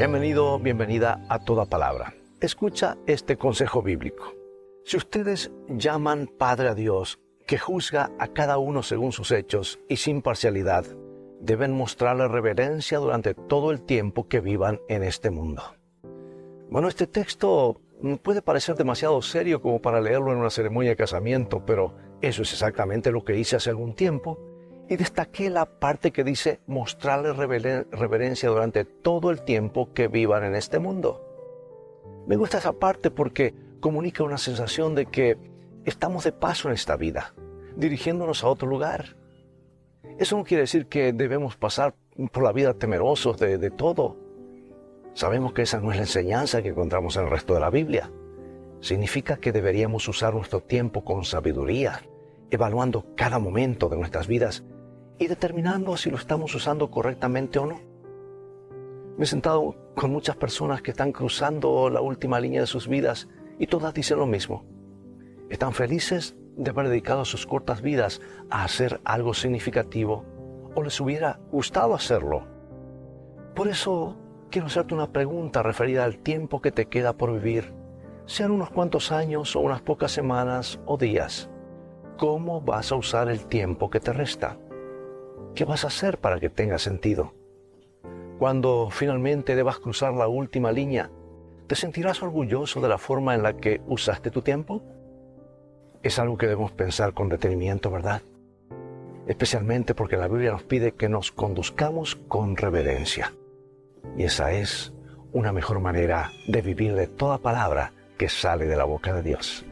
Bienvenido, bienvenida a toda palabra. Escucha este consejo bíblico. Si ustedes llaman Padre a Dios, que juzga a cada uno según sus hechos y sin parcialidad, deben mostrarle reverencia durante todo el tiempo que vivan en este mundo. Bueno, este texto puede parecer demasiado serio como para leerlo en una ceremonia de casamiento, pero eso es exactamente lo que hice hace algún tiempo y destaqué la parte que dice mostrarle reverencia durante todo el tiempo que vivan en este mundo. Me gusta esa parte porque comunica una sensación de que estamos de paso en esta vida, dirigiéndonos a otro lugar. Eso no quiere decir que debemos pasar por la vida temerosos de, de todo. Sabemos que esa no es la enseñanza que encontramos en el resto de la Biblia. Significa que deberíamos usar nuestro tiempo con sabiduría, evaluando cada momento de nuestras vidas y determinando si lo estamos usando correctamente o no. Me he sentado con muchas personas que están cruzando la última línea de sus vidas y todas dicen lo mismo. Están felices de haber dedicado sus cortas vidas a hacer algo significativo o les hubiera gustado hacerlo. Por eso quiero hacerte una pregunta referida al tiempo que te queda por vivir, sean unos cuantos años o unas pocas semanas o días. ¿Cómo vas a usar el tiempo que te resta? ¿Qué vas a hacer para que tenga sentido? Cuando finalmente debas cruzar la última línea, ¿te sentirás orgulloso de la forma en la que usaste tu tiempo? Es algo que debemos pensar con detenimiento, ¿verdad? Especialmente porque la Biblia nos pide que nos conduzcamos con reverencia. Y esa es una mejor manera de vivir de toda palabra que sale de la boca de Dios.